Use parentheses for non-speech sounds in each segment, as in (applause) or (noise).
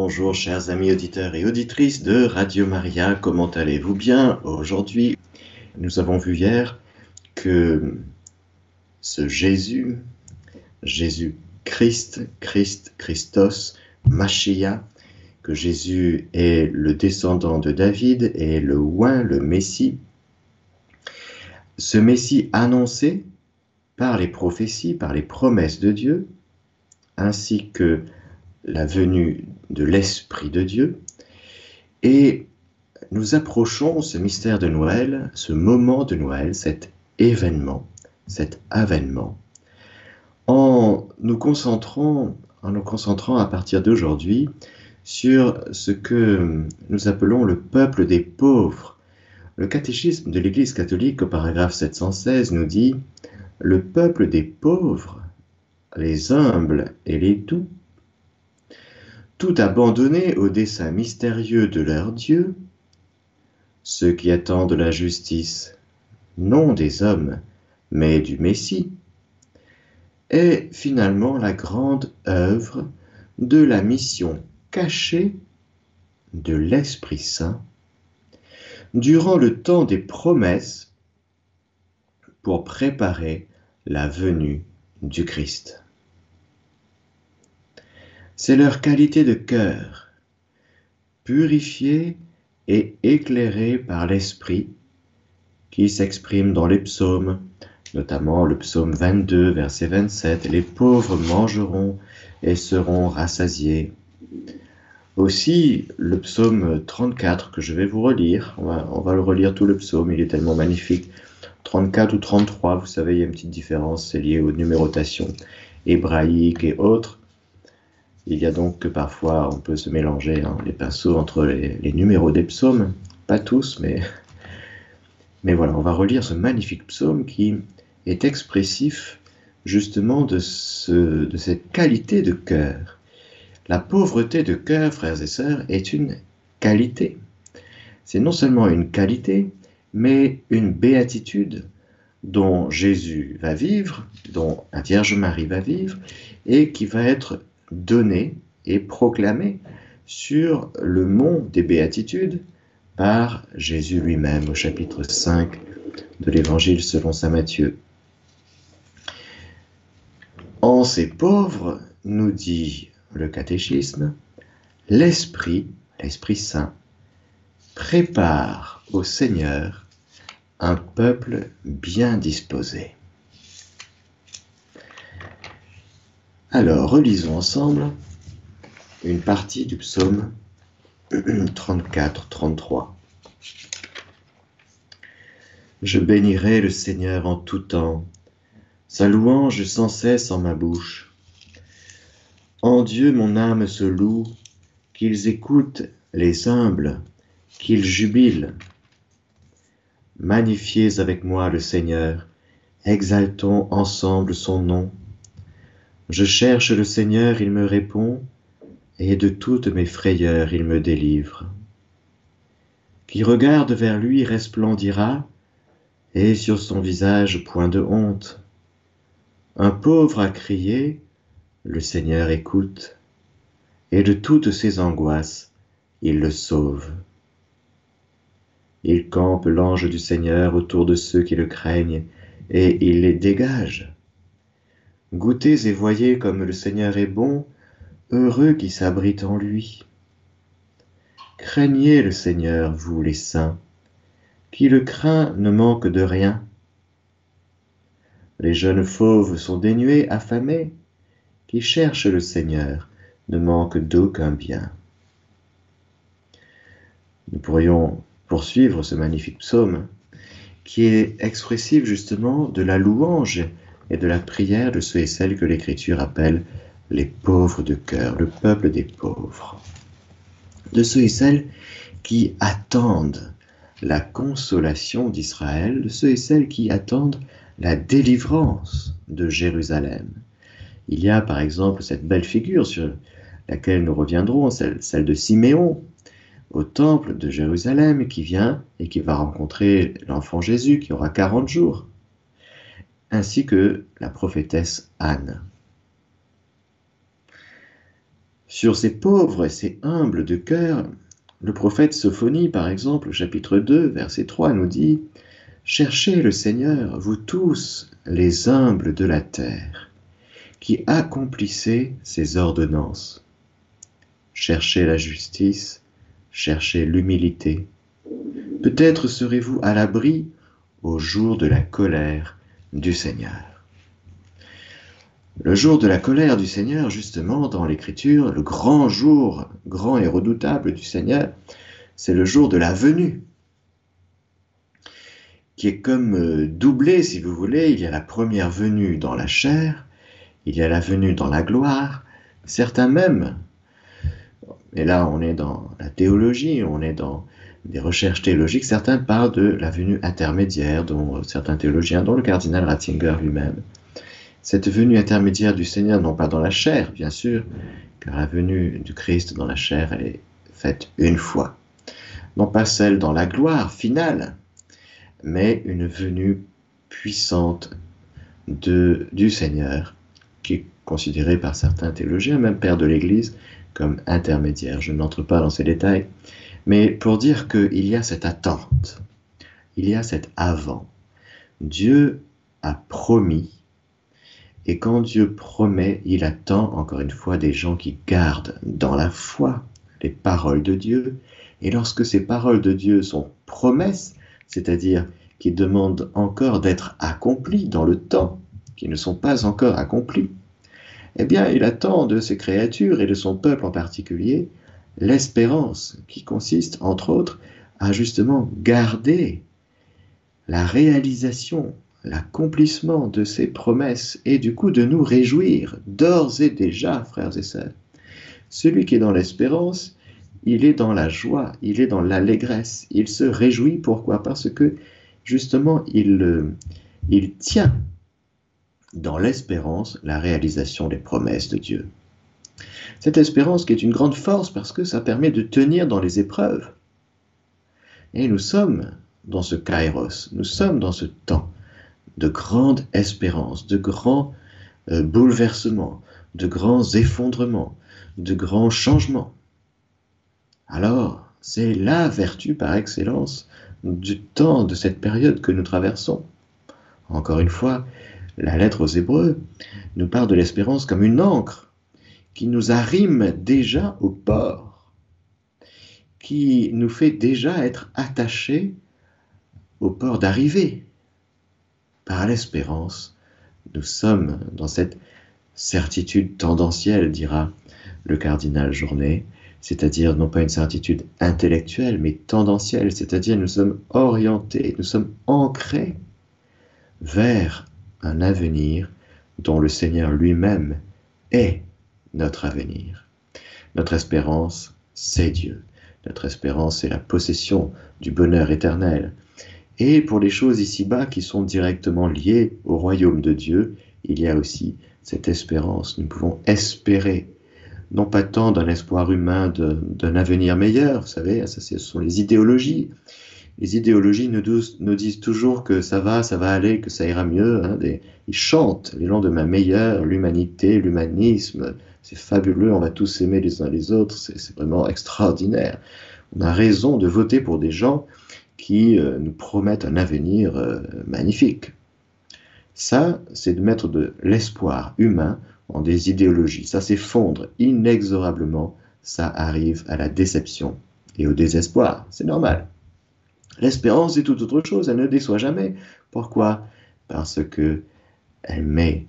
bonjour chers amis auditeurs et auditrices de Radio Maria, comment allez-vous bien aujourd'hui? Nous avons vu hier que ce Jésus, Jésus-Christ, Christ, Christos, Machia, que Jésus est le descendant de David et le oint, le Messie, ce Messie annoncé par les prophéties, par les promesses de Dieu, ainsi que la venue de l'Esprit de Dieu. Et nous approchons ce mystère de Noël, ce moment de Noël, cet événement, cet avènement, en nous concentrant, en nous concentrant à partir d'aujourd'hui sur ce que nous appelons le peuple des pauvres. Le catéchisme de l'Église catholique au paragraphe 716 nous dit le peuple des pauvres, les humbles et les doux, tout abandonnés au dessein mystérieux de leur Dieu, ceux qui attendent la justice, non des hommes, mais du Messie, est finalement la grande œuvre de la mission cachée de l'Esprit Saint durant le temps des promesses pour préparer la venue du Christ. C'est leur qualité de cœur, purifiée et éclairée par l'Esprit, qui s'exprime dans les psaumes, notamment le psaume 22, verset 27, Les pauvres mangeront et seront rassasiés. Aussi, le psaume 34 que je vais vous relire, on va, le relire tout le psaume, il est tellement magnifique. 34 ou 33, vous savez, il y a une petite différence, c'est lié aux numérotations hébraïques et autres. Il y a donc que parfois on peut se mélanger hein, les pinceaux entre les, numéros des psaumes, pas tous, (laughs) mais, voilà, on va relire ce magnifique psaume qui est expressif justement de, de cette qualité de cœur. La pauvreté de cœur, frères et sœurs, est une qualité. C'est non seulement une qualité, mais une béatitude dont Jésus va vivre, dont la Vierge Marie va vivre, et qui va être donnée et proclamée sur le mont des béatitudes par Jésus lui-même au chapitre 5 de l'Évangile selon Saint Matthieu. En ces pauvres, nous dit le catéchisme, l'Esprit, l'Esprit Saint, prépare au Seigneur un peuple bien disposé. Alors, relisons ensemble une partie du psaume (clears throat) 34-33. Je bénirai le Seigneur en tout temps, sa louange sans cesse en ma bouche. En Dieu mon âme se loue, qu'ils écoutent les humbles qu'ils jubilent. Magnifiez avec moi le Seigneur, exaltons ensemble son nom. Je cherche le Seigneur, il me répond, et de toutes mes frayeurs il me délivre. Qui regarde vers lui resplendira, et sur son visage point de honte. Un pauvre a crié, le Seigneur écoute, et de toutes ses angoisses il le sauve. Il campe l'ange du Seigneur autour de ceux qui le craignent, et il les dégage. Goûtez et voyez comme le Seigneur est bon, heureux qui s'abrite en lui. Craignez le Seigneur, vous les saints, qui le craint ne manque de rien. Les jeunes fauves sont dénués, affamés, qui cherchent le Seigneur ne manquent d'aucun bien. Nous pourrions poursuivre ce magnifique psaume qui est expressif justement de la louange et de la prière de ceux et celles que l'Écriture appelle les pauvres de cœur, le peuple des pauvres, de ceux et celles qui attendent la consolation d'Israël, de ceux et celles qui attendent la délivrance de Jérusalem. Il y a par exemple cette belle figure sur laquelle nous reviendrons, celle, celle de Siméon, au temple de Jérusalem qui vient et qui va rencontrer l'enfant Jésus qui aura 40 jours, ainsi que la prophétesse Anne. sur ces pauvres et ces humbles de cœur, le prophète Sophonie, par exemple, chapitre 2, verset 3, nous dit Cherchez le Seigneur, vous tous, les humbles de la terre, qui accomplissez ses ordonnances. Cherchez la justice, cherchez l'humilité. Peut-être serez-vous à l'abri au jour de la colère du Seigneur. Le jour de la colère du Seigneur, justement, dans l'Écriture, le grand jour, grand et redoutable du Seigneur, c'est le jour de la venue, qui est comme euh, doublé, si vous voulez. Il y a la première venue dans la chair, il y a la venue dans la gloire. Certains même, et là on est dans la théologie, on est dans des recherches théologiques, certains parlent de la venue intermédiaire, dont certains théologiens, dont le cardinal Ratzinger lui-même, cette venue intermédiaire du Seigneur, non pas dans la chair, bien sûr, car la venue du Christ dans la chair, est faite une fois. Non pas celle dans la gloire finale, mais une venue puissante de, du Seigneur, qui est considérée par certains théologiens, même père de l'Église, comme intermédiaire. Je n'entre pas dans ces détails, mais pour dire qu'il y a cette attente, il y a cet avant. Dieu a promis et quand Dieu promet, il attend encore une fois des gens qui gardent dans la foi les paroles de Dieu. Et lorsque ces paroles de Dieu sont promesses, c'est-à-dire qui demandent encore d'être accomplies dans le temps, qui ne sont pas encore accomplies, eh bien, il attend de ses créatures et de son peuple en particulier l'espérance qui consiste, entre autres, à justement garder la réalisation l'accomplissement de ces promesses et du coup de nous réjouir d'ores et déjà, frères et sœurs. Celui qui est dans l'espérance, il est dans la joie, il est dans l'allégresse, il se réjouit. Pourquoi? Parce que justement, il, euh, il tient dans l'espérance la réalisation des promesses de Dieu. Cette espérance qui est une grande force parce que ça permet de tenir dans les épreuves. Et nous sommes dans ce kairos, nous sommes dans ce temps de grandes espérances, de grands euh, bouleversements, de grands effondrements, de grands changements. Alors, c'est la vertu par excellence du temps de cette période que nous traversons. Encore une fois, la lettre aux Hébreux nous parle de l'espérance comme une encre qui nous arrime déjà au port, qui nous fait déjà être attachés au port d'arrivée, par l'espérance, nous sommes dans cette certitude tendancielle, dira le cardinal Journet, c'est-à-dire non pas une certitude intellectuelle, mais tendancielle, c'est-à-dire nous sommes orientés, nous sommes ancrés vers un avenir dont le Seigneur lui-même est notre avenir. Notre espérance, c'est Dieu. Notre espérance, c'est la possession du bonheur éternel. Et pour les choses ici-bas qui sont directement liées au royaume de Dieu, il y a aussi cette espérance. Nous pouvons espérer, non pas tant d'un espoir humain d'un avenir meilleur, vous savez, ça, ce sont les idéologies. Les idéologies nous, disent toujours que ça va, ça va aller, que ça ira mieux. Hein, ils chantent les lendemains meilleurs, l'humanité, l'humanisme, c'est fabuleux, on va tous s'aimer les uns les autres, c'est vraiment extraordinaire. On a raison de voter pour des gens qui euh, nous promettent un avenir euh, magnifique. Ça, c'est de mettre de l'espoir humain en des idéologies. Ça s'effondre inexorablement. Ça arrive à la déception et au désespoir. C'est normal. L'espérance est toute autre chose. Elle ne déçoit jamais. Pourquoi? Parce que elle met,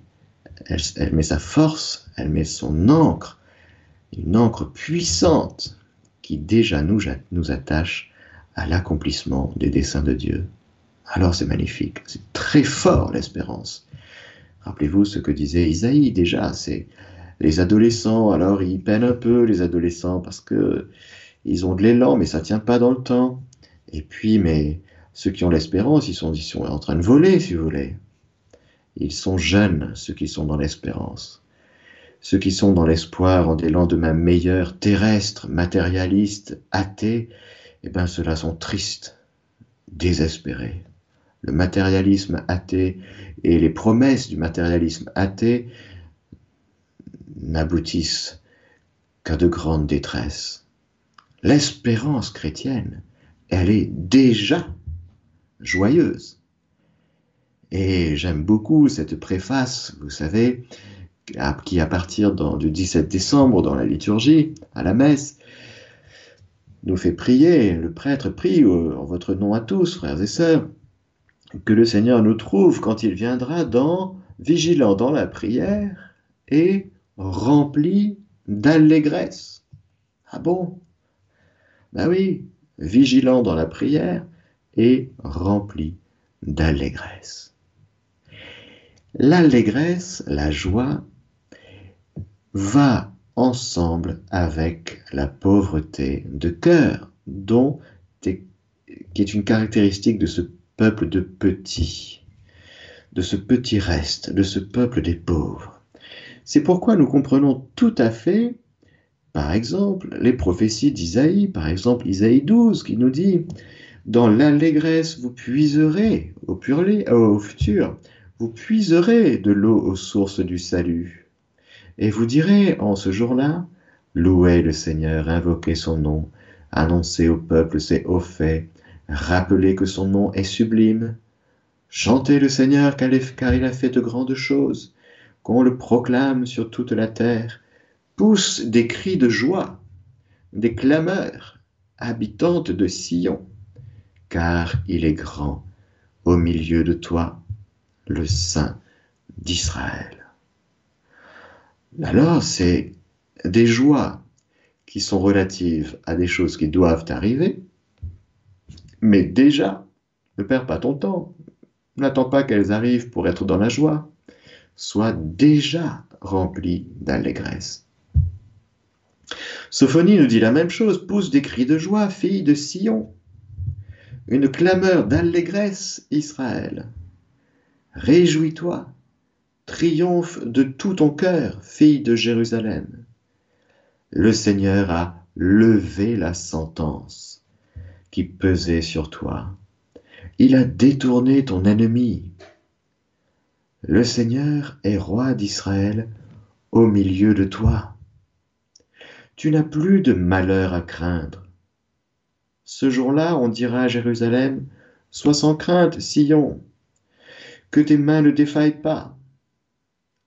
sa force, elle met son encre, une encre puissante qui déjà nous, nous attache à l'accomplissement des desseins de Dieu. Alors c'est magnifique, c'est très fort l'espérance. Rappelez-vous ce que disait Isaïe déjà, c'est les adolescents, alors ils peinent un peu les adolescents parce que ils ont de l'élan, mais ça tient pas dans le temps. Et puis, mais ceux qui ont l'espérance, ils sont, sont en train de voler, si vous voulez. Ils sont jeunes, ceux qui sont dans l'espérance. Ceux qui sont dans l'espoir en des lendemains meilleurs, terrestres, matérialistes, athées, eh bien ceux-là sont tristes, désespérés. Le matérialisme athée et les promesses du matérialisme athée n'aboutissent qu'à de grandes détresses. L'espérance chrétienne, elle est déjà joyeuse. Et j'aime beaucoup cette préface, vous savez, qui à partir du 17 décembre dans la liturgie, à la messe, nous fait prier, le prêtre prie en votre nom à tous, frères et sœurs, que le Seigneur nous trouve quand il viendra dans, vigilant dans la prière et rempli d'allégresse. Ah bon? Ben oui, vigilant dans la prière et rempli d'allégresse. L'allégresse, la joie, va ensemble avec la pauvreté de cœur, dont qui est une caractéristique de ce peuple de petits, de ce petit reste, de ce peuple des pauvres. C'est pourquoi nous comprenons tout à fait, par exemple, les prophéties d'Isaïe, par exemple Isaïe 12, qui nous dit Dans l'allégresse vous puiserez au, purlé, au futur, vous puiserez de l'eau aux sources du salut. Et vous direz en ce jour-là, louez le Seigneur, invoquez son nom, annoncez au peuple ses hauts faits, rappelez que son nom est sublime, chantez le Seigneur car il a fait de grandes choses, qu'on le proclame sur toute la terre, pousse des cris de joie, des clameurs, habitantes de Sion, car il est grand au milieu de toi, le Saint d'Israël. Alors, c'est des joies qui sont relatives à des choses qui doivent arriver, mais déjà, ne perds pas ton temps. N'attends pas qu'elles arrivent pour être dans la joie. Sois déjà rempli d'allégresse. Sophonie nous dit la même chose. Pousse des cris de joie, fille de Sion. Une clameur d'allégresse, Israël. Réjouis-toi, Triomphe de tout ton cœur, fille de Jérusalem. Le Seigneur a levé la sentence qui pesait sur toi. Il a détourné ton ennemi. Le Seigneur est roi d'Israël au milieu de toi. Tu n'as plus de malheur à craindre. Ce jour-là, on dira à Jérusalem, Sois sans crainte, Sion, que tes mains ne défaillent pas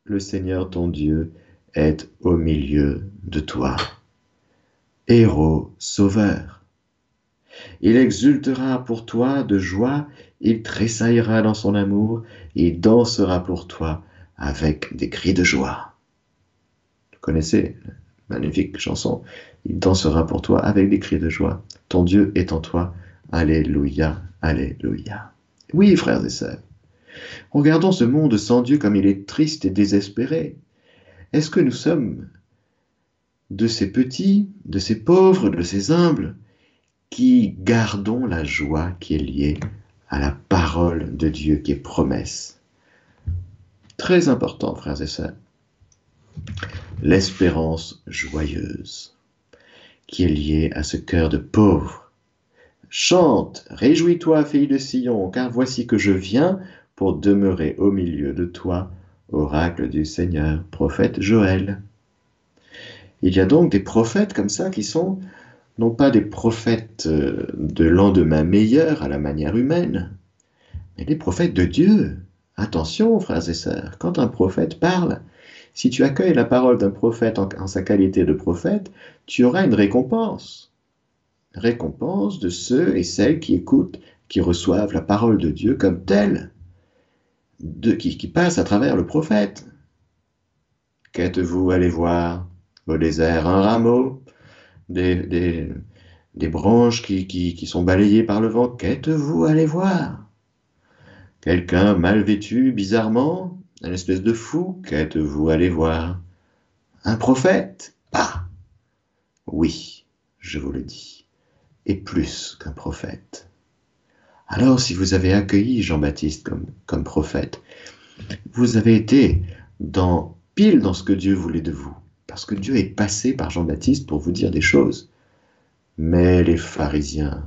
le Seigneur ton Dieu est au milieu de toi. Héros sauveur. Il exultera pour toi de joie, il tressaillera dans son amour, il dansera pour toi avec des cris de joie. Connaissez magnifique chanson Il dansera pour toi avec des cris de joie. Ton Dieu est en toi. Alléluia, Alléluia. Oui, frères et sœurs, Regardons ce monde sans Dieu comme il est triste et désespéré. Est-ce que nous sommes de ces petits, de ces pauvres, de ces humbles, qui gardons la joie qui est liée à la parole de Dieu qui est promesse? Très important, frères et sœurs. L'espérance joyeuse qui est liée à ce cœur de pauvre. Chante, réjouis-toi, fille de Sion, car voici que je viens pour demeurer au milieu de toi, oracle du Seigneur, prophète Joël. Il y a donc des prophètes comme ça qui sont non pas des prophètes euh, de lendemain meilleur à la manière humaine, mais des prophètes de Dieu. Attention, frères et sœurs, quand un prophète parle, si tu accueilles la parole d'un prophète en, sa qualité de prophète, tu auras une récompense. Récompense de ceux et celles qui écoutent, qui reçoivent la parole de Dieu comme telle qui, passe à travers le prophète. Qu'êtes-vous allé voir? Au désert Un rameau des, des, branches qui, qui, sont balayées par le vent. Qu'êtes-vous allé voir? Quelqu'un mal vêtu, bizarrement Un espèce de fou Qu'êtes-vous allé voir? Un prophète? Pas Oui, je vous le dis. Et plus qu'un prophète. Alors si vous avez accueilli Jean-Baptiste comme, comme prophète, vous avez été dans, pile dans ce que Dieu voulait de vous. Parce que Dieu est passé par Jean-Baptiste pour vous dire des choses. Mais les pharisiens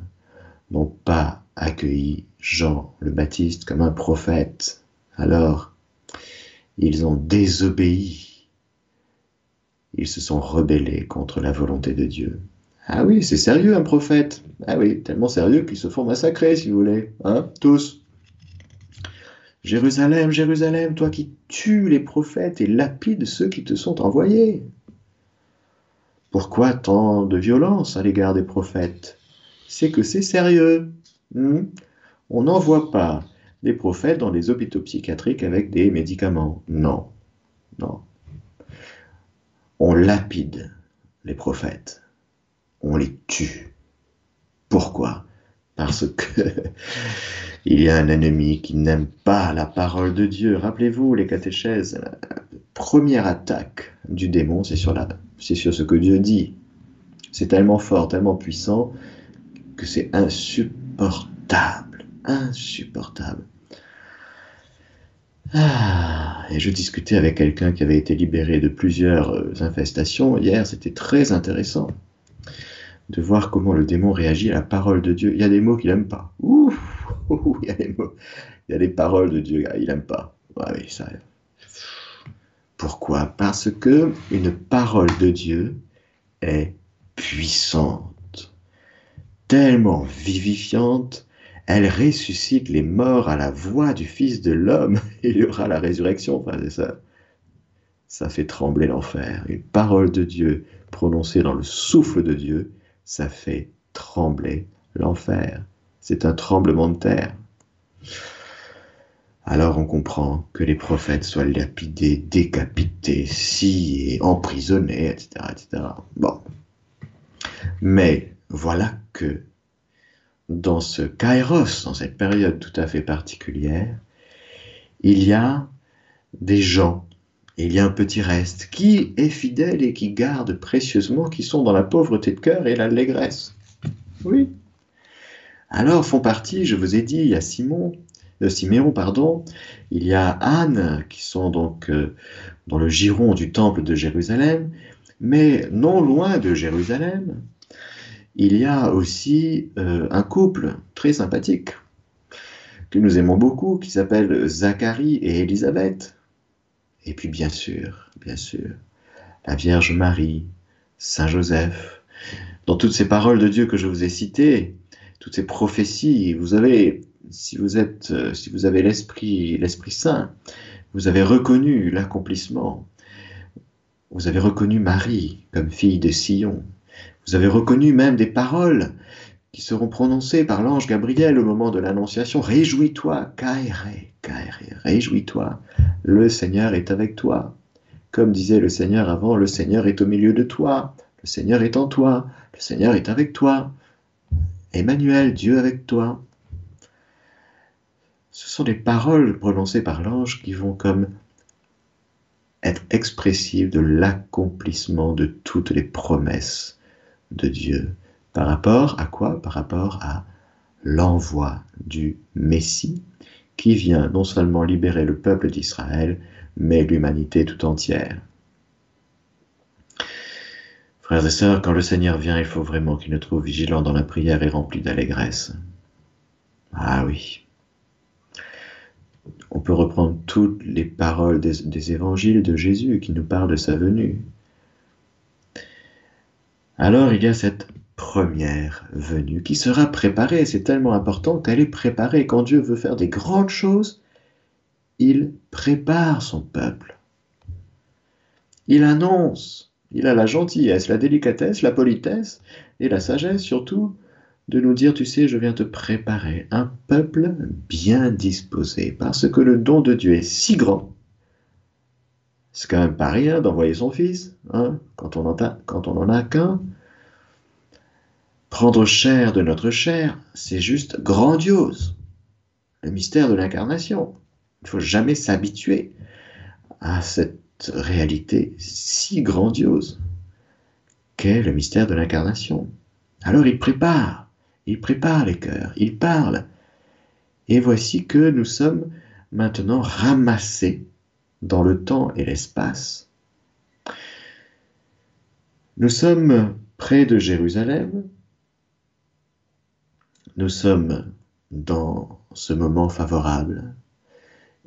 n'ont pas accueilli Jean le Baptiste comme un prophète. Alors, ils ont désobéi. ils se sont rebellés contre la volonté de Dieu. Ah oui, c'est sérieux un prophète. Ah oui, tellement sérieux qu'ils se font massacrer, si vous voulez. Hein, tous. Jérusalem, Jérusalem, toi qui tues les prophètes et lapides ceux qui te sont envoyés. Pourquoi tant de violence à l'égard des prophètes? C'est que c'est sérieux. Hmm? On n'envoie pas des prophètes dans les hôpitaux psychiatriques avec des médicaments. Non, non. On lapide les prophètes. On les tue. Pourquoi? Parce que (laughs) il y a un ennemi qui n'aime pas la parole de Dieu. Rappelez-vous les catéchèses, la première attaque du démon, c'est sur, la, c'est sur ce que Dieu dit. C'est tellement fort, tellement puissant que c'est insupportable, insupportable. Ah, et je discutais avec quelqu'un qui avait été libéré de plusieurs euh, infestations hier, c'était très intéressant de voir comment le démon réagit à la parole de Dieu. Il y a des mots qu'il n'aime pas. (laughs) Il y a des mots, il y a des paroles de Dieu, il n'aime pas. oui, ça. Pourquoi? Parce que une parole de Dieu est puissante, tellement vivifiante elle ressuscite les morts à la voix du Fils de l'homme. (laughs) Il y aura la résurrection. Enfin, ça, ça fait trembler l'enfer. Une parole de Dieu prononcée dans le souffle de Dieu, ça fait trembler l'enfer. C'est un tremblement de terre. Alors on comprend que les prophètes soient lapidés, décapités, sciés, emprisonnés, etc., etc. Bon. Mais voilà que dans ce kairos, dans cette période tout à fait particulière, il y a des gens, il y a un petit reste qui est fidèle et qui garde précieusement, qui sont dans la pauvreté de cœur et l'allégresse. Oui. Alors font partie, je vous ai dit, il y a Simon, euh, Siméon, pardon, il y a Anne, qui sont donc euh, dans le giron du temple de Jérusalem, mais non loin de Jérusalem, il y a aussi euh, un couple très sympathique que nous aimons beaucoup, qui s'appelle Zacharie et Élisabeth. Et puis bien sûr, bien sûr, la Vierge Marie, Saint Joseph. Dans toutes ces paroles de Dieu que je vous ai citées, toutes ces prophéties, vous avez, si vous êtes, euh, si vous avez l'esprit, l'esprit saint, vous avez reconnu l'accomplissement. Vous avez reconnu Marie comme fille de Sion, vous avez reconnu même des paroles qui seront prononcées par l'ange Gabriel au moment de l'annonciation. Réjouis-toi, Kaere, Kaere, réjouis-toi, le Seigneur est avec toi. Comme disait le Seigneur avant, le Seigneur est au milieu de toi, le Seigneur est en toi, le Seigneur est avec toi. Emmanuel, Dieu avec toi. Ce sont des paroles prononcées par l'ange qui vont comme être expressives de l'accomplissement de toutes les promesses de Dieu. Par rapport à quoi? Par rapport à l'envoi du Messie qui vient non seulement libérer le peuple d'Israël, mais l'humanité tout entière. Frères et sœurs, quand le Seigneur vient, il faut vraiment qu'il nous trouve vigilants dans la prière et remplis d'allégresse. Ah oui. On peut reprendre toutes les paroles des, des évangiles de Jésus qui nous parlent de sa venue. Alors il y a cette première venue qui sera préparée. C'est tellement important qu'elle est préparée. Quand Dieu veut faire des grandes choses, il prépare son peuple. Il annonce, il a la gentillesse, la délicatesse, la politesse et la sagesse surtout de nous dire, tu sais, je viens te préparer un peuple bien disposé, parce que le don de Dieu est si grand c'est quand même pas rien d'envoyer son fils, hein, quand on n'en a, a qu'un. Prendre chair de notre chair, c'est juste grandiose. Le mystère de l'incarnation. Il ne faut jamais s'habituer à cette réalité si grandiose qu'est le mystère de l'incarnation. Alors il prépare, il prépare les cœurs, il parle. Et voici que nous sommes maintenant ramassés dans le temps et l'espace. Nous sommes près de Jérusalem, nous sommes dans ce moment favorable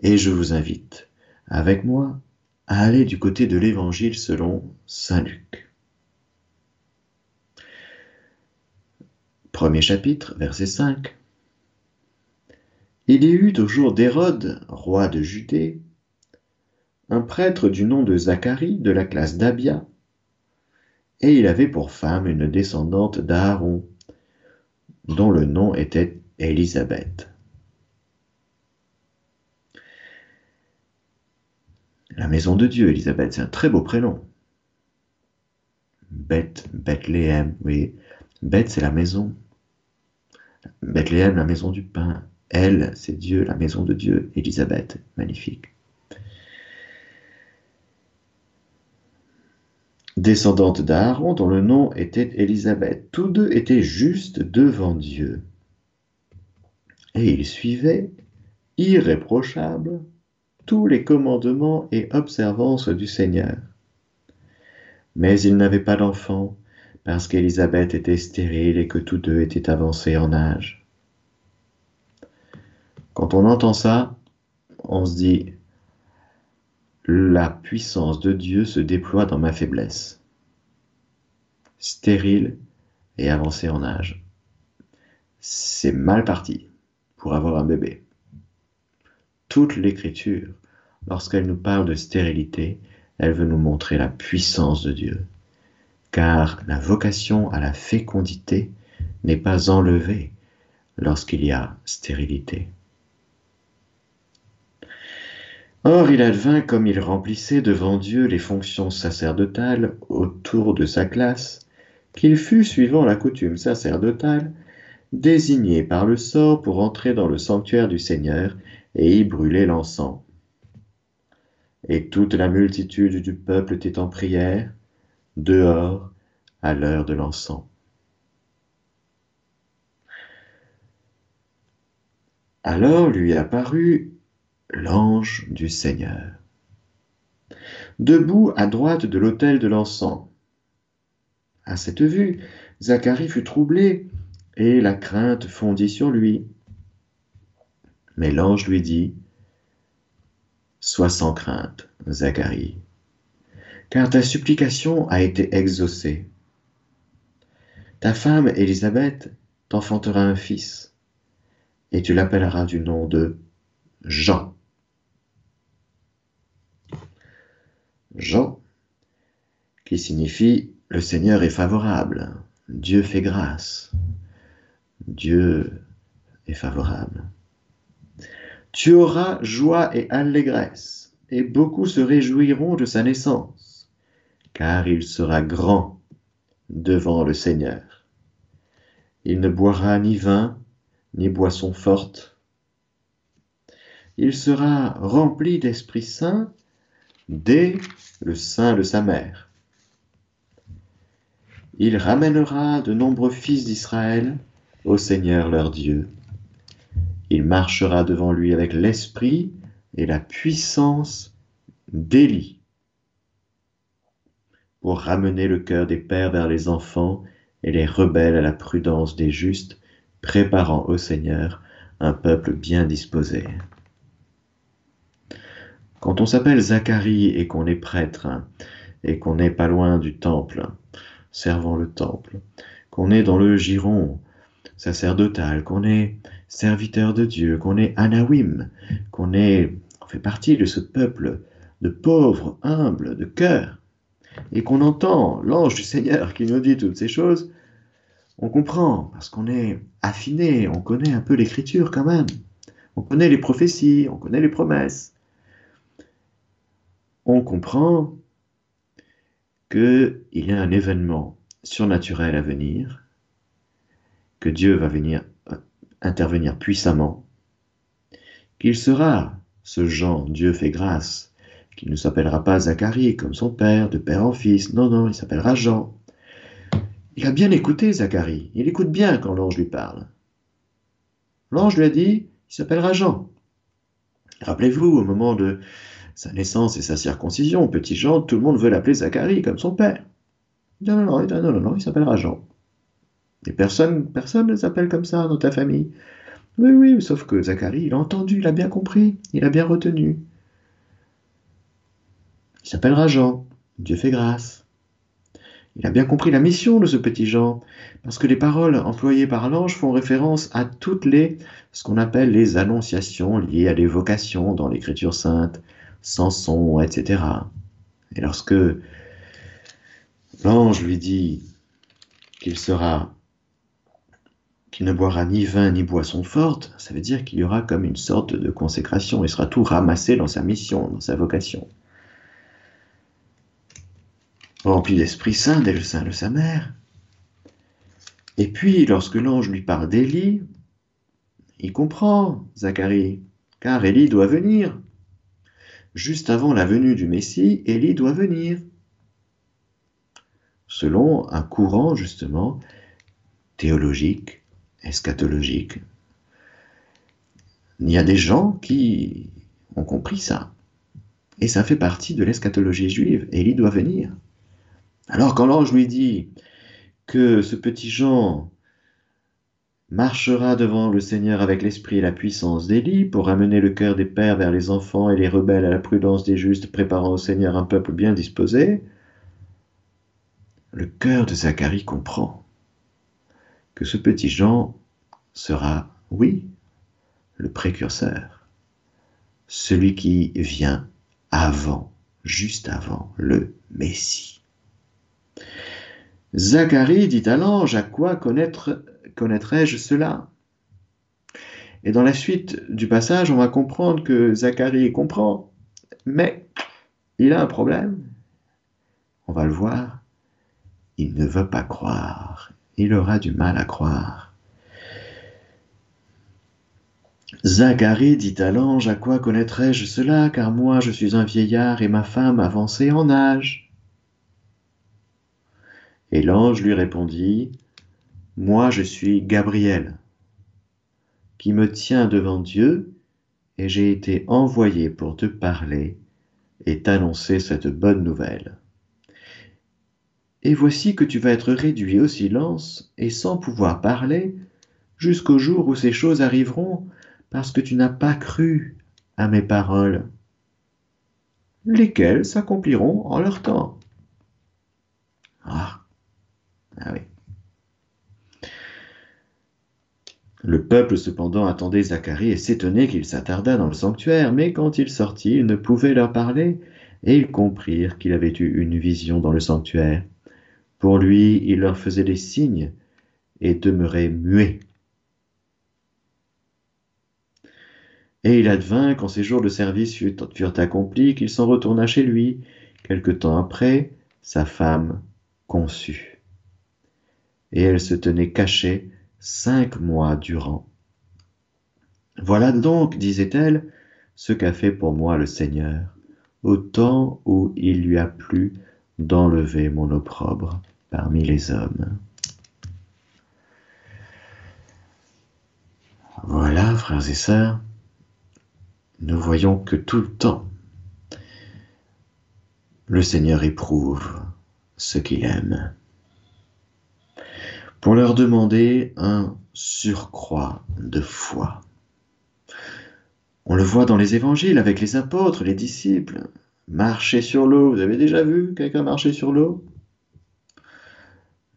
et je vous invite avec moi à aller du côté de l'Évangile selon Saint Luc. Premier chapitre, verset 5. Il y eut au jour d'Hérode, roi de Judée, un prêtre du nom de Zacharie de la classe d'Abia, et il avait pour femme une descendante d'Aaron, dont le nom était Élisabeth. La maison de Dieu, Élisabeth, c'est un très beau prénom. Beth, Bethléem, oui. Beth, c'est la maison. Bethléem, la maison du pain. Elle, c'est Dieu, la maison de Dieu. Élisabeth, magnifique. Descendante d'Aaron, dont le nom était Élisabeth. Tous deux étaient justes devant Dieu. Et ils suivaient, irréprochables, tous les commandements et observances du Seigneur. Mais ils n'avaient pas d'enfant, parce qu'Élisabeth était stérile et que tous deux étaient avancés en âge. Quand on entend ça, on se dit, la puissance de Dieu se déploie dans ma faiblesse. Stérile et avancé en âge. C'est mal parti pour avoir un bébé. Toute l'écriture lorsqu'elle nous parle de stérilité, elle veut nous montrer la puissance de Dieu. Car la vocation à la fécondité n'est pas enlevée lorsqu'il y a stérilité. Or il advint comme il remplissait devant Dieu les fonctions sacerdotales autour de sa classe, qu'il fut, suivant la coutume sacerdotale, désigné par le sort pour entrer dans le sanctuaire du Seigneur et y brûler l'encens et toute la multitude du peuple était en prière, dehors, à l'heure de l'encens. Alors lui apparut l'ange du Seigneur, debout à droite de l'autel de l'encens. À cette vue, Zacharie fut troublé, et la crainte fondit sur lui. Mais l'ange lui dit, Sois sans crainte, Zacharie, car ta supplication a été exaucée. Ta femme Élisabeth t'enfantera un fils, et tu l'appelleras du nom de Jean. Jean, qui signifie le Seigneur est favorable, Dieu fait grâce, Dieu est favorable. Tu auras joie et allégresse, et beaucoup se réjouiront de sa naissance, car il sera grand devant le Seigneur. Il ne boira ni vin, ni boisson forte. Il sera rempli d'Esprit Saint dès le sein de sa mère. Il ramènera de nombreux fils d'Israël au Seigneur leur Dieu il marchera devant lui avec l'esprit et la puissance d'Élie pour ramener le cœur des pères vers les enfants et les rebelles à la prudence des justes, préparant au Seigneur un peuple bien disposé. Quand on s'appelle Zacharie et qu'on est prêtre, hein, et qu'on n'est pas loin du temple, servant le temple, qu'on est dans le giron sacerdotal, qu'on est serviteur de Dieu, qu'on est anawim, qu'on est, on fait partie de ce peuple de pauvres, humbles, de cœur, et qu'on entend l'ange du Seigneur qui nous dit toutes ces choses, on comprend, parce qu'on est affiné, on connaît un peu l'écriture quand même, on connaît les prophéties, on connaît les promesses. On comprend qu'il y a un événement surnaturel à venir, que Dieu va venir intervenir puissamment, qu'il sera ce Jean, Dieu fait grâce, qui ne s'appellera pas Zacharie comme son père, de père en fils, non, non, il s'appellera Jean. Il a bien écouté Zacharie, il écoute bien quand l'ange lui parle. L'ange lui a dit, il s'appellera Jean. Rappelez-vous, au moment de sa naissance et sa circoncision, petit Jean, tout le monde veut l'appeler Zacharie comme son père. Non, non, non, non, non, il s'appellera Jean. Et personne, personne ne s'appelle comme ça dans ta famille. Oui, oui, sauf que Zacharie, il a entendu, il a bien compris, il a bien retenu. Il s'appellera Jean. Dieu fait grâce. Il a bien compris la mission de ce petit Jean, parce que les paroles employées par l'ange font référence à toutes les, ce qu'on appelle les annonciations liées à l'évocation dans l'écriture sainte, Samson, etc. Et lorsque l'ange lui dit qu'il sera, qu'il ne boira ni vin ni boisson forte, ça veut dire qu'il y aura comme une sorte de consécration, il sera tout ramassé dans sa mission, dans sa vocation rempli d'Esprit Saint dès le sein de sa mère. Et puis, lorsque l'ange lui parle d'Élie, il comprend, Zacharie, car Élie doit venir. Juste avant la venue du Messie, Élie doit venir. Selon un courant, justement, théologique, eschatologique. Il y a des gens qui ont compris ça. Et ça fait partie de l'eschatologie juive. Élie doit venir. Alors quand l'ange lui dit que ce petit Jean marchera devant le Seigneur avec l'esprit et la puissance d'Élie pour ramener le cœur des pères vers les enfants et les rebelles à la prudence des justes, préparant au Seigneur un peuple bien disposé, le cœur de Zacharie comprend que ce petit Jean sera, oui, le précurseur, celui qui vient avant, juste avant le Messie. Zacharie dit à l'ange, à quoi connaître, connaîtrais-je cela? Et dans la suite du passage, on va comprendre que Zacharie comprend, mais il a un problème. On va le voir. Il ne veut pas croire. Il aura du mal à croire. Zacharie dit à l'ange, à quoi connaîtrais-je cela, car moi je suis un vieillard et ma femme avancée en âge. Et l'ange lui répondit, Moi je suis Gabriel, qui me tient devant Dieu, et j'ai été envoyé pour te parler et t'annoncer cette bonne nouvelle. Et voici que tu vas être réduit au silence et sans pouvoir parler jusqu'au jour où ces choses arriveront parce que tu n'as pas cru à mes paroles, lesquelles s'accompliront en leur temps. Ah, ah oui. Le peuple cependant attendait Zacharie et s'étonnait qu'il s'attardât dans le sanctuaire, mais quand il sortit, il ne pouvait leur parler, et ils comprirent qu'il avait eu une vision dans le sanctuaire. Pour lui, il leur faisait des signes et demeurait muet. Et il advint, quand ses jours de service furent accomplis, qu'il s'en retourna chez lui. Quelque temps après, sa femme conçut et elle se tenait cachée cinq mois durant. Voilà donc, disait-elle, ce qu'a fait pour moi le Seigneur, au temps où il lui a plu d'enlever mon opprobre parmi les hommes. Voilà, frères et sœurs, nous voyons que tout le temps, le Seigneur éprouve ce qu'il aime pour leur demander un surcroît de foi. On le voit dans les évangiles avec les apôtres, les disciples. Marcher sur l'eau, vous avez déjà vu quelqu'un marcher sur l'eau?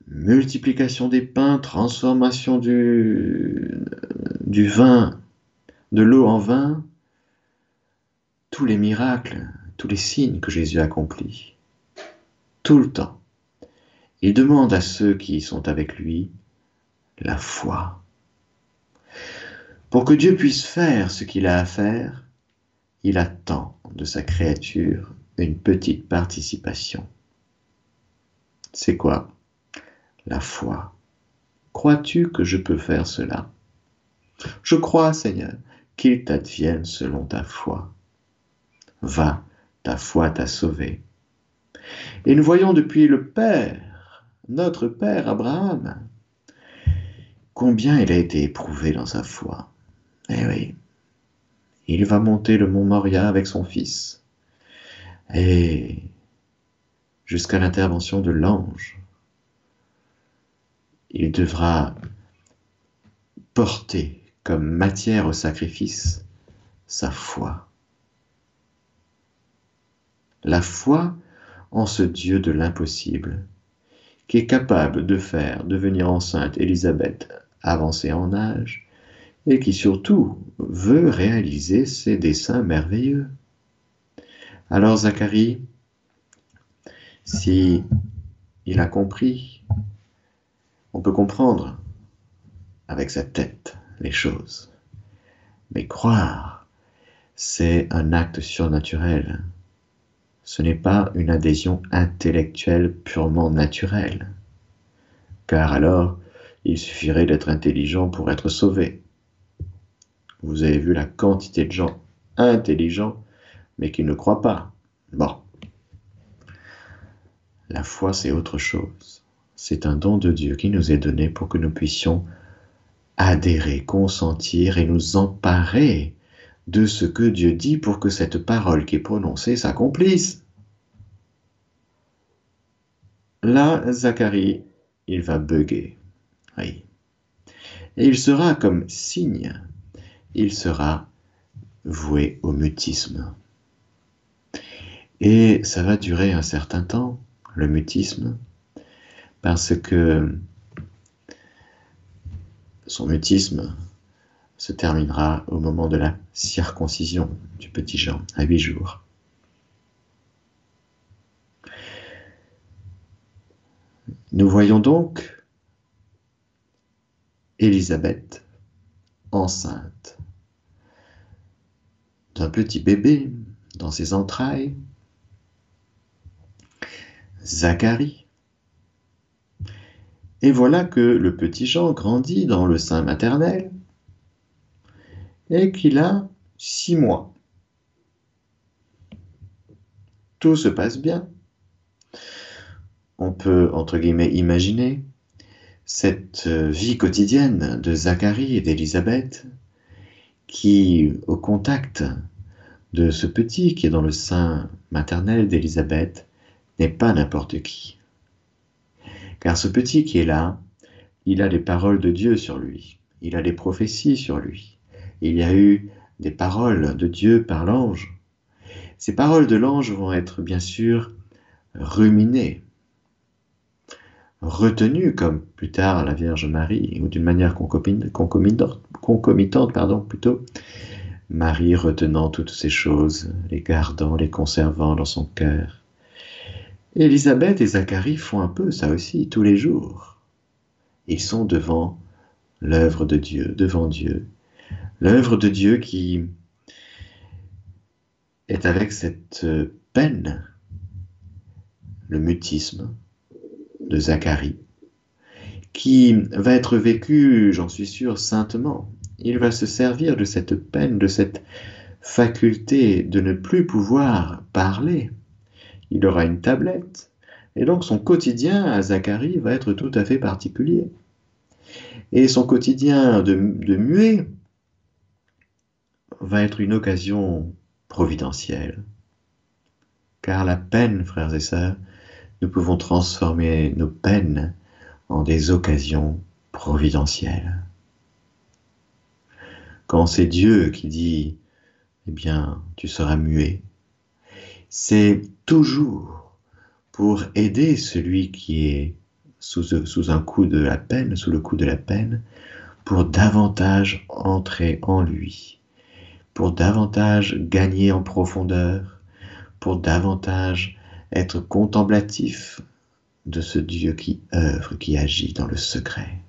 Multiplication des pains, transformation du, vin, de l'eau en vin, tous les miracles, tous les signes que Jésus accomplit, tout le temps. Il demande à ceux qui sont avec lui la foi. Pour que Dieu puisse faire ce qu'il a à faire, il attend de sa créature une petite participation. C'est quoi La foi? Crois-tu que je peux faire cela? Je crois, Seigneur, qu'il t'advienne selon ta foi. Va, ta foi t'a sauvé. Et nous voyons depuis le Père notre Père Abraham, combien il a été éprouvé dans sa foi. Eh oui, il va monter le mont Moria avec son fils. Et jusqu'à l'intervention de l'ange, il devra porter comme matière au sacrifice sa foi. la foi en ce Dieu de l'impossible, qui est capable de faire devenir enceinte Élisabeth avancée en âge, et qui surtout veut réaliser ses desseins merveilleux. Alors Zacharie, si il a compris, on peut comprendre avec sa tête les choses. Mais croire, c'est un acte surnaturel. Ce n'est pas une adhésion intellectuelle purement naturelle. Car alors, il suffirait d'être intelligent pour être sauvé. Vous avez vu la quantité de gens intelligents, mais qui ne croient pas. Bon. La foi, c'est autre chose. C'est un don de Dieu qui nous est donné pour que nous puissions adhérer, consentir et nous emparer de ce que Dieu dit pour que cette parole qui est prononcée s'accomplisse. Là, Zacharie, il va bugger. Oui. Et il sera comme signe, il sera voué au mutisme. Et ça va durer un certain temps, le mutisme, parce que son mutisme se terminera au moment de la circoncision du petit Jean, à huit jours. Nous voyons donc Élisabeth enceinte d'un petit bébé dans ses entrailles, Zacharie, et voilà que le petit Jean grandit dans le sein maternel et qu'il a six mois. Tout se passe bien. On peut, entre guillemets, imaginer cette vie quotidienne de Zacharie et d'Élisabeth qui, au contact de ce petit qui est dans le sein maternel d'Élisabeth, n'est pas n'importe qui. Car ce petit qui est là, il a les paroles de Dieu sur lui, il a des prophéties sur lui. Il y a eu des paroles de Dieu par l'ange. Ces paroles de l'ange vont être bien sûr ruminées, retenues comme plus tard la Vierge Marie, ou d'une manière concomitante, pardon, plutôt, Marie retenant toutes ces choses, les gardant, les conservant dans son cœur. Élisabeth et Zacharie font un peu ça aussi tous les jours. Ils sont devant l'œuvre de Dieu, devant Dieu. L'œuvre de Dieu qui est avec cette peine, le mutisme de Zacharie, qui va être vécu, j'en suis sûr, saintement. Il va se servir de cette peine, de cette faculté de ne plus pouvoir parler, il aura une tablette. Et donc son quotidien à Zacharie va être tout à fait particulier. Et son quotidien de, de muet va être une occasion providentielle. Car la peine, frères et sœurs, nous pouvons transformer nos peines en des occasions providentielles. Quand c'est Dieu qui dit, eh bien, tu seras muet, c'est toujours pour aider celui qui est sous, un coup de la peine, sous le coup de la peine, pour davantage entrer en lui, pour davantage gagner en profondeur, pour davantage être contemplatif de ce Dieu qui œuvre, qui agit dans le secret.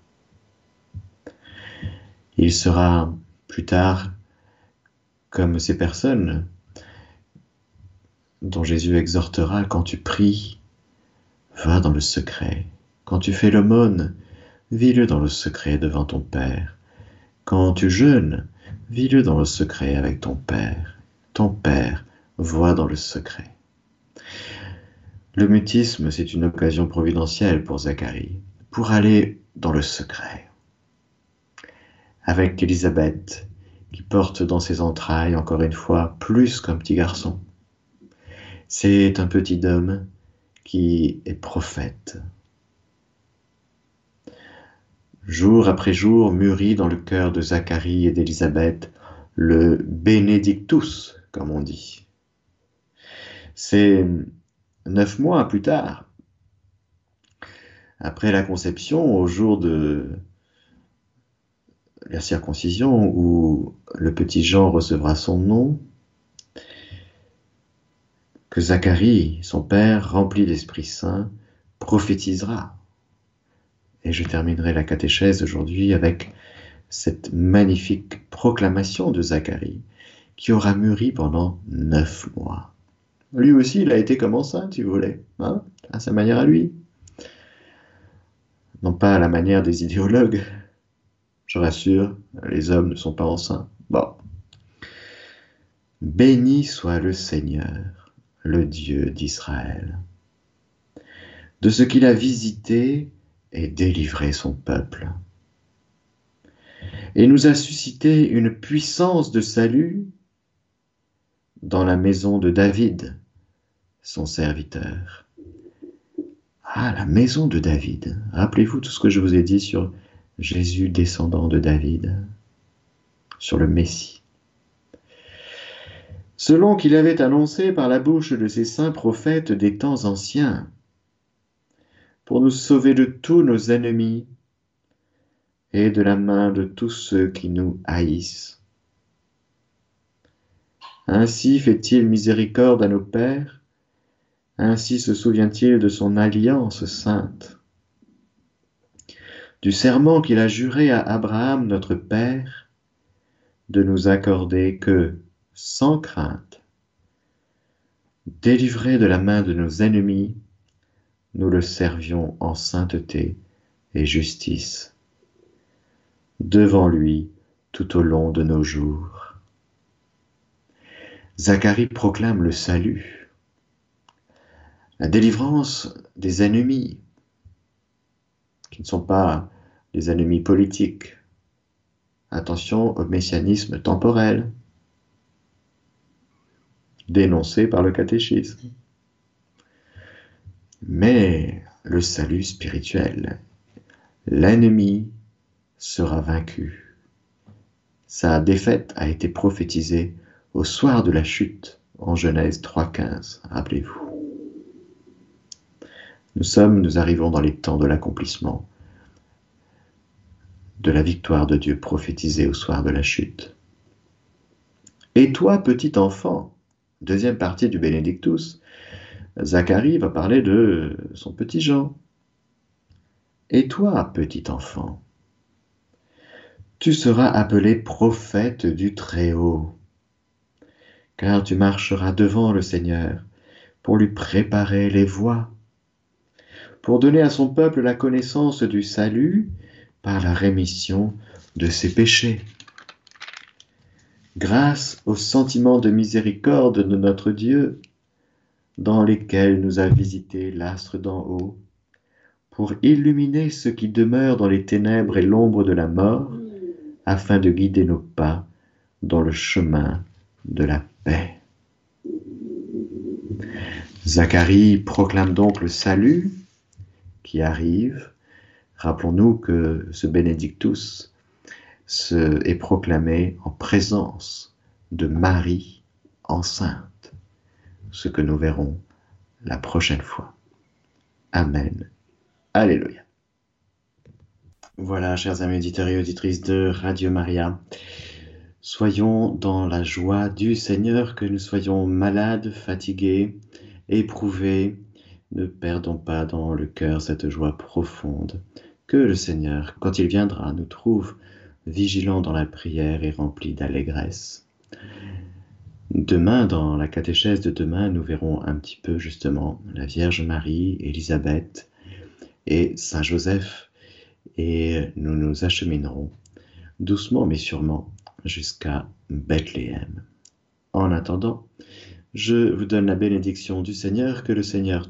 Il sera plus tard comme ces personnes dont Jésus exhortera quand tu pries, va dans le secret. Quand tu fais l'aumône, vis-le dans le secret devant ton Père. Quand tu jeûnes, vis-le dans le secret avec ton Père. Ton Père voit dans le secret. Le mutisme, c'est une occasion providentielle pour Zacharie, pour aller dans le secret. Avec Élisabeth, qui porte dans ses entrailles, encore une fois, plus qu'un petit garçon, c'est un petit homme qui est prophète. Jour après jour mûrit dans le cœur de Zacharie et d'Élisabeth le Benedictus, comme on dit. C'est neuf mois plus tard, après la conception, au jour de la circoncision, où le petit Jean recevra son nom, que Zacharie, son père, rempli d'Esprit Saint, prophétisera. Et je terminerai la catéchèse aujourd'hui avec cette magnifique proclamation de Zacharie, qui aura mûri pendant neuf mois. Lui aussi, il a été comme enceinte, si vous voulez, hein, à sa manière à lui non pas à la manière des idéologues. Je rassure, les hommes ne sont pas enceints. Bon. Béni soit le Seigneur, le Dieu d'Israël, de ce qu'il a visité et délivré son peuple, et nous a suscité une puissance de salut dans la maison de David, son serviteur ah, la maison de David. Rappelez-vous tout ce que je vous ai dit sur Jésus descendant de David, sur le Messie. Selon qu'il avait annoncé par la bouche de ses saints prophètes des temps anciens, pour nous sauver de tous nos ennemis et de la main de tous ceux qui nous haïssent. Ainsi fait-il miséricorde à nos pères ainsi se souvient-il de son alliance sainte, du serment qu'il a juré à Abraham notre Père, de nous accorder que, sans crainte, délivrés de la main de nos ennemis, nous le servions en sainteté et justice, devant lui tout au long de nos jours. Zacharie proclame le salut la délivrance des ennemis, qui ne sont pas des ennemis politiques. Attention au messianisme temporel, dénoncé par le catéchisme. Mais le salut spirituel, l'ennemi sera vaincu. Sa défaite a été prophétisée au soir de la chute en Genèse 3.15, rappelez-vous. Nous sommes, nous arrivons dans les temps de l'accomplissement, de la victoire de Dieu prophétisée au soir de la chute. Et toi, petit enfant, deuxième partie du Bénédictus, Zacharie va parler de son petit Jean. Et toi, petit enfant, tu seras appelé prophète du Très-Haut, car tu marcheras devant le Seigneur pour lui préparer les voies pour donner à son peuple la connaissance du salut par la rémission de ses péchés. Grâce au sentiment de miséricorde de notre Dieu, dans lesquels nous a visité l'astre d'en haut, pour illuminer ceux qui demeurent dans les ténèbres et l'ombre de la mort, afin de guider nos pas dans le chemin de la paix. Zacharie proclame donc le salut qui arrive. Rappelons-nous que ce Benedictus est proclamé en présence de Marie enceinte, ce que nous verrons la prochaine fois. Amen. Alléluia. Voilà, chers amis auditeurs et auditrices de Radio Maria, soyons dans la joie du Seigneur, que nous soyons malades, fatigués, éprouvés, ne perdons pas dans le cœur cette joie profonde. Que le Seigneur, quand il viendra, nous trouve vigilants dans la prière et remplis d'allégresse. Demain, dans la catéchèse de demain, nous verrons un petit peu justement la Vierge Marie, Élisabeth et Saint Joseph, et nous nous acheminerons doucement mais sûrement jusqu'à Bethléem. En attendant, je vous donne la bénédiction du Seigneur, que le Seigneur